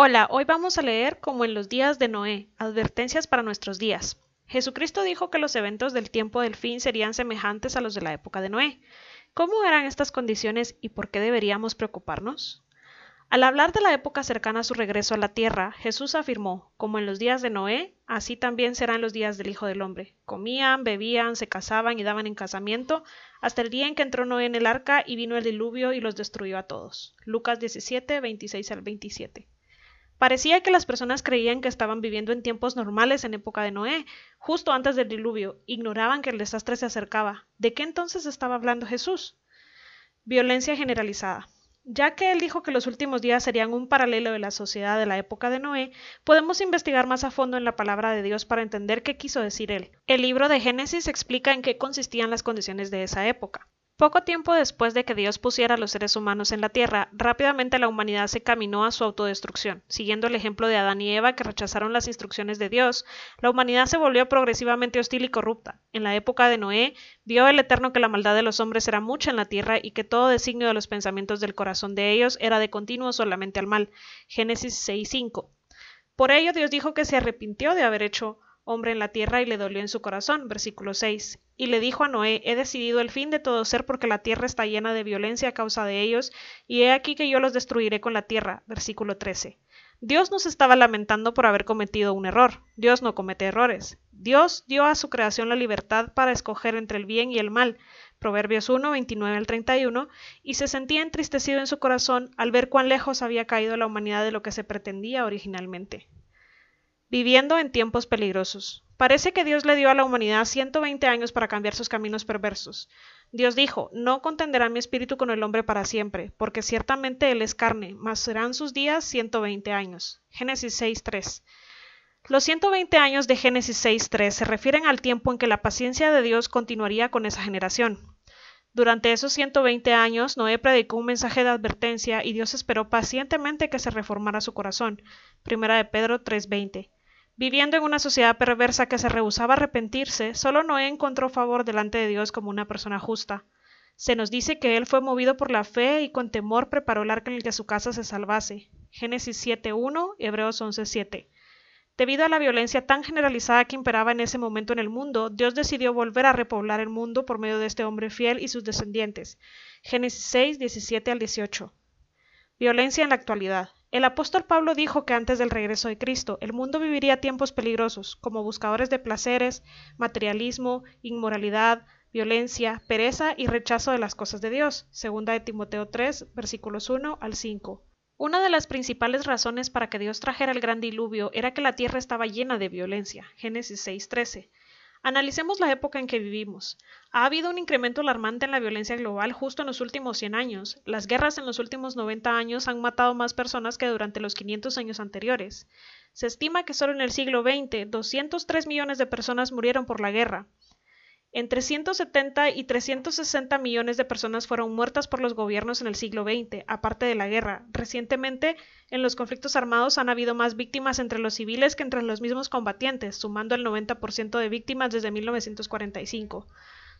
Hola, hoy vamos a leer como en los días de Noé, advertencias para nuestros días. Jesucristo dijo que los eventos del tiempo del fin serían semejantes a los de la época de Noé. ¿Cómo eran estas condiciones y por qué deberíamos preocuparnos? Al hablar de la época cercana a su regreso a la tierra, Jesús afirmó, como en los días de Noé, así también serán los días del Hijo del Hombre. Comían, bebían, se casaban y daban en casamiento, hasta el día en que entró Noé en el arca y vino el diluvio y los destruyó a todos. Lucas 17, 26 al 27. Parecía que las personas creían que estaban viviendo en tiempos normales en época de Noé, justo antes del diluvio, ignoraban que el desastre se acercaba. ¿De qué entonces estaba hablando Jesús? Violencia generalizada. Ya que él dijo que los últimos días serían un paralelo de la sociedad de la época de Noé, podemos investigar más a fondo en la palabra de Dios para entender qué quiso decir él. El libro de Génesis explica en qué consistían las condiciones de esa época. Poco tiempo después de que Dios pusiera a los seres humanos en la tierra, rápidamente la humanidad se caminó a su autodestrucción. Siguiendo el ejemplo de Adán y Eva que rechazaron las instrucciones de Dios, la humanidad se volvió progresivamente hostil y corrupta. En la época de Noé, vio el Eterno que la maldad de los hombres era mucha en la tierra y que todo designio de los pensamientos del corazón de ellos era de continuo solamente al mal. Génesis 6.5. Por ello Dios dijo que se arrepintió de haber hecho hombre en la tierra y le dolió en su corazón. Versículo 6. Y le dijo a Noé, he decidido el fin de todo ser porque la tierra está llena de violencia a causa de ellos, y he aquí que yo los destruiré con la tierra. Versículo 13. Dios no se estaba lamentando por haber cometido un error. Dios no comete errores. Dios dio a su creación la libertad para escoger entre el bien y el mal. Proverbios 1, 29 al 31, y se sentía entristecido en su corazón al ver cuán lejos había caído la humanidad de lo que se pretendía originalmente viviendo en tiempos peligrosos. Parece que Dios le dio a la humanidad 120 años para cambiar sus caminos perversos. Dios dijo, no contenderá mi espíritu con el hombre para siempre, porque ciertamente él es carne, mas serán sus días 120 años. Génesis 6.3. Los 120 años de Génesis 6.3 se refieren al tiempo en que la paciencia de Dios continuaría con esa generación. Durante esos 120 años, Noé predicó un mensaje de advertencia y Dios esperó pacientemente que se reformara su corazón. Primera de Pedro 3:20. Viviendo en una sociedad perversa que se rehusaba a arrepentirse, solo Noé encontró favor delante de Dios como una persona justa. Se nos dice que él fue movido por la fe y con temor preparó el arca en el que su casa se salvase. Génesis 7.1, Hebreos 11.7. Debido a la violencia tan generalizada que imperaba en ese momento en el mundo, Dios decidió volver a repoblar el mundo por medio de este hombre fiel y sus descendientes. Génesis 6, 17 al 18. Violencia en la actualidad. El apóstol Pablo dijo que antes del regreso de Cristo el mundo viviría tiempos peligrosos, como buscadores de placeres, materialismo, inmoralidad, violencia, pereza y rechazo de las cosas de Dios. Segunda de Timoteo 3, versículos 1 al 5. Una de las principales razones para que Dios trajera el gran diluvio era que la tierra estaba llena de violencia. Génesis 6:13. Analicemos la época en que vivimos. Ha habido un incremento alarmante en la violencia global justo en los últimos 100 años. Las guerras en los últimos 90 años han matado más personas que durante los 500 años anteriores. Se estima que solo en el siglo XX 203 millones de personas murieron por la guerra. Entre 170 y 360 millones de personas fueron muertas por los gobiernos en el siglo XX, aparte de la guerra. Recientemente, en los conflictos armados han habido más víctimas entre los civiles que entre los mismos combatientes, sumando el 90% de víctimas desde 1945.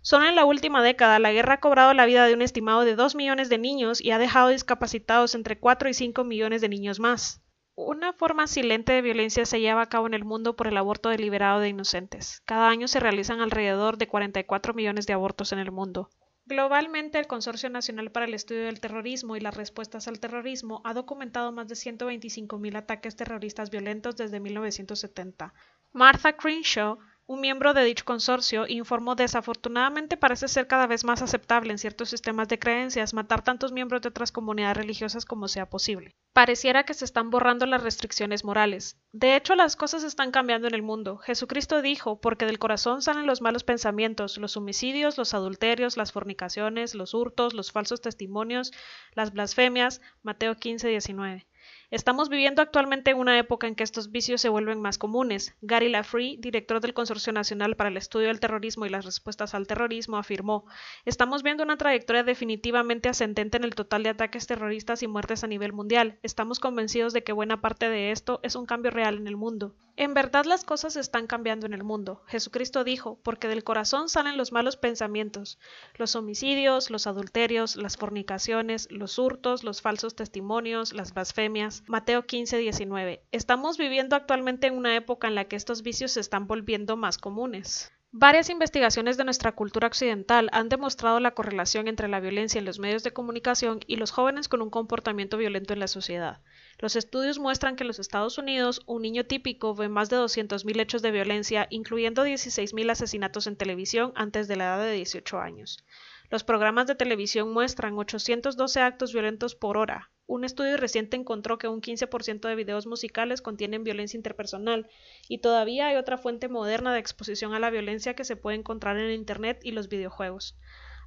Solo en la última década, la guerra ha cobrado la vida de un estimado de 2 millones de niños y ha dejado discapacitados entre 4 y 5 millones de niños más. Una forma silente de violencia se lleva a cabo en el mundo por el aborto deliberado de inocentes. Cada año se realizan alrededor de 44 millones de abortos en el mundo. Globalmente, el Consorcio Nacional para el Estudio del Terrorismo y las Respuestas al Terrorismo ha documentado más de 125.000 ataques terroristas violentos desde 1970. Martha Crenshaw un miembro de dicho consorcio informó desafortunadamente parece ser cada vez más aceptable en ciertos sistemas de creencias matar tantos miembros de otras comunidades religiosas como sea posible. Pareciera que se están borrando las restricciones morales. De hecho, las cosas están cambiando en el mundo. Jesucristo dijo, porque del corazón salen los malos pensamientos, los homicidios, los adulterios, las fornicaciones, los hurtos, los falsos testimonios, las blasfemias. Mateo 15, 19. Estamos viviendo actualmente una época en que estos vicios se vuelven más comunes. Gary Lafree, director del Consorcio Nacional para el Estudio del Terrorismo y las Respuestas al Terrorismo, afirmó: Estamos viendo una trayectoria definitivamente ascendente en el total de ataques terroristas y muertes a nivel mundial. Estamos convencidos de que buena parte de esto es un cambio real en el mundo. En verdad las cosas están cambiando en el mundo. Jesucristo dijo, porque del corazón salen los malos pensamientos, los homicidios, los adulterios, las fornicaciones, los hurtos, los falsos testimonios, las blasfemias. Mateo 15, 19. Estamos viviendo actualmente en una época en la que estos vicios se están volviendo más comunes. Varias investigaciones de nuestra cultura occidental han demostrado la correlación entre la violencia en los medios de comunicación y los jóvenes con un comportamiento violento en la sociedad. Los estudios muestran que en los Estados Unidos un niño típico ve más de 200.000 hechos de violencia, incluyendo 16.000 asesinatos en televisión antes de la edad de 18 años. Los programas de televisión muestran 812 actos violentos por hora, un estudio reciente encontró que un 15% de videos musicales contienen violencia interpersonal y todavía hay otra fuente moderna de exposición a la violencia que se puede encontrar en Internet y los videojuegos.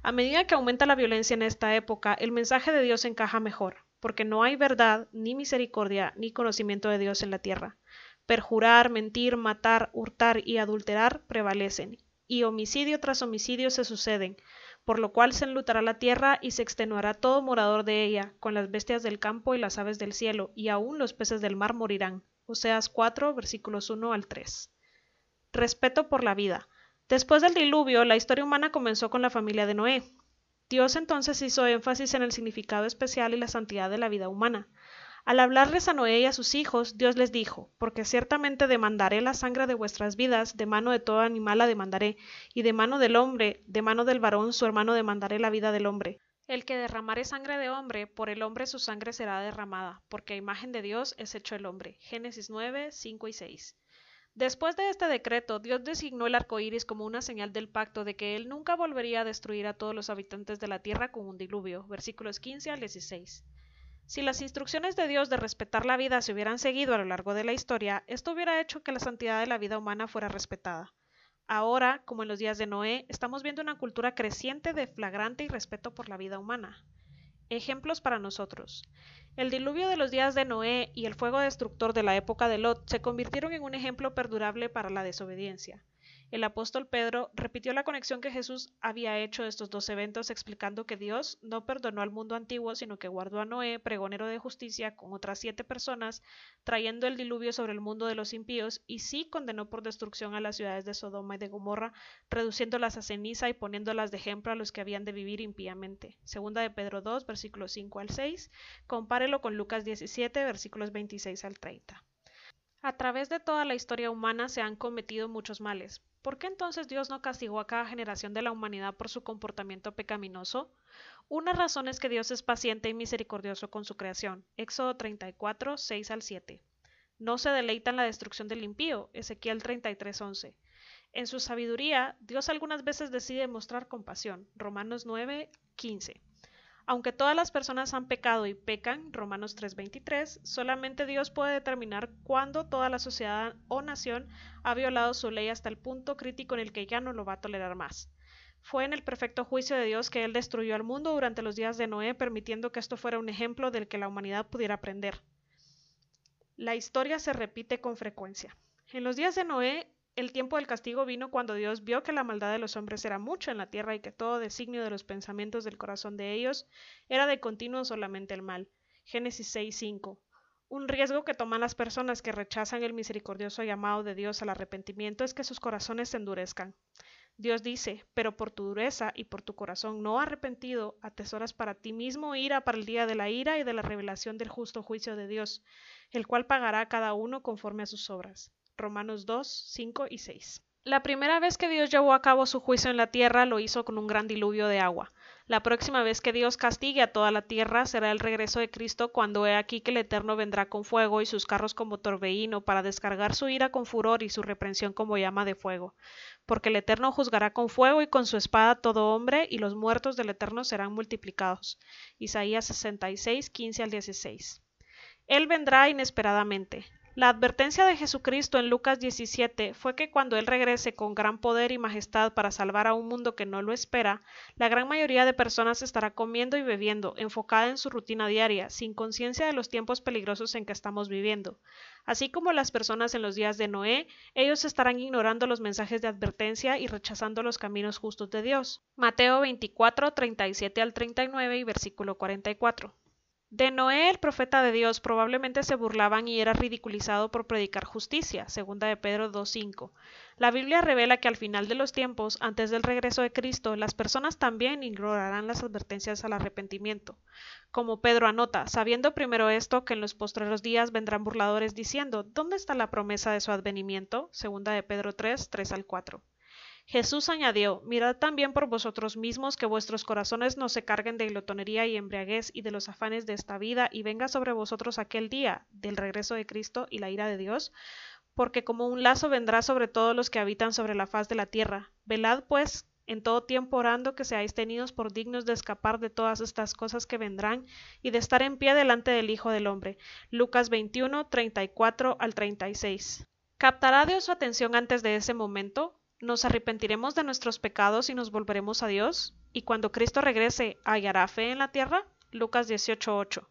A medida que aumenta la violencia en esta época, el mensaje de Dios encaja mejor, porque no hay verdad, ni misericordia, ni conocimiento de Dios en la tierra. Perjurar, mentir, matar, hurtar y adulterar prevalecen, y homicidio tras homicidio se suceden, por lo cual se enlutará la tierra y se extenuará todo morador de ella, con las bestias del campo y las aves del cielo, y aun los peces del mar morirán. Oseas 4, versículos 1 al 3. Respeto por la vida. Después del diluvio, la historia humana comenzó con la familia de Noé. Dios entonces hizo énfasis en el significado especial y la santidad de la vida humana. Al hablarles a Noé y a sus hijos, Dios les dijo, porque ciertamente demandaré la sangre de vuestras vidas, de mano de todo animal la demandaré, y de mano del hombre, de mano del varón su hermano demandaré la vida del hombre. El que derramare sangre de hombre, por el hombre su sangre será derramada, porque a imagen de Dios es hecho el hombre. Génesis 9, 5 y 6. Después de este decreto, Dios designó el arco iris como una señal del pacto de que él nunca volvería a destruir a todos los habitantes de la tierra con un diluvio. Versículos 15 al 16. Si las instrucciones de Dios de respetar la vida se hubieran seguido a lo largo de la historia, esto hubiera hecho que la santidad de la vida humana fuera respetada. Ahora, como en los días de Noé, estamos viendo una cultura creciente de flagrante irrespeto por la vida humana. Ejemplos para nosotros. El diluvio de los días de Noé y el fuego destructor de la época de Lot se convirtieron en un ejemplo perdurable para la desobediencia. El apóstol Pedro repitió la conexión que Jesús había hecho de estos dos eventos explicando que Dios no perdonó al mundo antiguo, sino que guardó a Noé, pregonero de justicia, con otras siete personas, trayendo el diluvio sobre el mundo de los impíos, y sí condenó por destrucción a las ciudades de Sodoma y de Gomorra, reduciéndolas a ceniza y poniéndolas de ejemplo a los que habían de vivir impíamente. Segunda de Pedro 2, versículos 5 al 6. Compárelo con Lucas 17, versículos 26 al 30. A través de toda la historia humana se han cometido muchos males, ¿Por qué entonces Dios no castigó a cada generación de la humanidad por su comportamiento pecaminoso? Una razón es que Dios es paciente y misericordioso con su creación. Éxodo 34, 6 al 7. No se deleita en la destrucción del impío. Ezequiel 33, 11. En su sabiduría, Dios algunas veces decide mostrar compasión. Romanos 9, 15. Aunque todas las personas han pecado y pecan, Romanos 3:23, solamente Dios puede determinar cuándo toda la sociedad o nación ha violado su ley hasta el punto crítico en el que ya no lo va a tolerar más. Fue en el perfecto juicio de Dios que Él destruyó al mundo durante los días de Noé, permitiendo que esto fuera un ejemplo del que la humanidad pudiera aprender. La historia se repite con frecuencia. En los días de Noé, el tiempo del castigo vino cuando Dios vio que la maldad de los hombres era mucha en la tierra y que todo designio de los pensamientos del corazón de ellos era de continuo solamente el mal. Génesis 6:5. Un riesgo que toman las personas que rechazan el misericordioso llamado de Dios al arrepentimiento es que sus corazones se endurezcan. Dios dice, pero por tu dureza y por tu corazón no arrepentido, atesoras para ti mismo ira para el día de la ira y de la revelación del justo juicio de Dios, el cual pagará a cada uno conforme a sus obras. Romanos 2, 5 y 6. La primera vez que Dios llevó a cabo su juicio en la tierra lo hizo con un gran diluvio de agua. La próxima vez que Dios castigue a toda la tierra será el regreso de Cristo cuando he aquí que el Eterno vendrá con fuego y sus carros como torbellino para descargar su ira con furor y su reprensión como llama de fuego. Porque el Eterno juzgará con fuego y con su espada todo hombre y los muertos del Eterno serán multiplicados. Isaías 66, 15 al 16. Él vendrá inesperadamente. La advertencia de Jesucristo en Lucas 17 fue que cuando Él regrese con gran poder y majestad para salvar a un mundo que no lo espera, la gran mayoría de personas estará comiendo y bebiendo, enfocada en su rutina diaria, sin conciencia de los tiempos peligrosos en que estamos viviendo. Así como las personas en los días de Noé, ellos estarán ignorando los mensajes de advertencia y rechazando los caminos justos de Dios. Mateo 24, 37 al 39 y versículo 44. De Noé, el profeta de Dios, probablemente se burlaban y era ridiculizado por predicar justicia, segunda de Pedro 2.5. La Biblia revela que al final de los tiempos, antes del regreso de Cristo, las personas también ignorarán las advertencias al arrepentimiento. Como Pedro anota, sabiendo primero esto, que en los postreros días vendrán burladores diciendo, ¿dónde está la promesa de su advenimiento? Segunda de Pedro 3, 3 al 4. Jesús añadió, Mirad también por vosotros mismos que vuestros corazones no se carguen de glotonería y embriaguez y de los afanes de esta vida, y venga sobre vosotros aquel día del regreso de Cristo y la ira de Dios, porque como un lazo vendrá sobre todos los que habitan sobre la faz de la tierra. Velad pues en todo tiempo orando que seáis tenidos por dignos de escapar de todas estas cosas que vendrán y de estar en pie delante del Hijo del Hombre. Lucas 21, 34 al 36. ¿Captará Dios su atención antes de ese momento? ¿Nos arrepentiremos de nuestros pecados y nos volveremos a Dios? ¿Y cuando Cristo regrese, hallará fe en la tierra? Lucas 18:8.